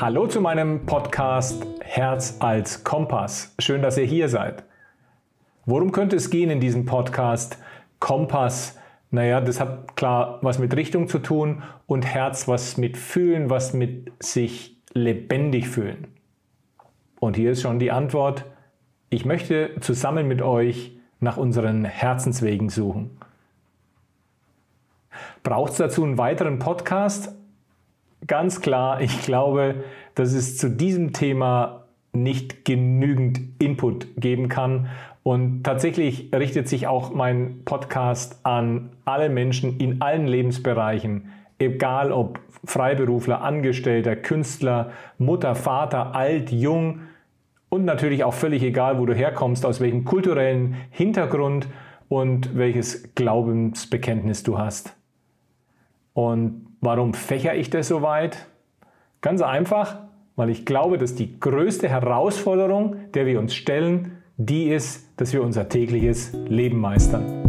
Hallo zu meinem Podcast Herz als Kompass. Schön, dass ihr hier seid. Worum könnte es gehen in diesem Podcast? Kompass, naja, das hat klar was mit Richtung zu tun und Herz was mit Fühlen, was mit sich lebendig fühlen. Und hier ist schon die Antwort. Ich möchte zusammen mit euch nach unseren Herzenswegen suchen. Braucht es dazu einen weiteren Podcast? Ganz klar, ich glaube, dass es zu diesem Thema nicht genügend Input geben kann. Und tatsächlich richtet sich auch mein Podcast an alle Menschen in allen Lebensbereichen, egal ob Freiberufler, Angestellter, Künstler, Mutter, Vater, alt, jung und natürlich auch völlig egal, wo du herkommst, aus welchem kulturellen Hintergrund und welches Glaubensbekenntnis du hast. Und warum fächer ich das so weit? Ganz einfach, weil ich glaube, dass die größte Herausforderung, der wir uns stellen, die ist, dass wir unser tägliches Leben meistern.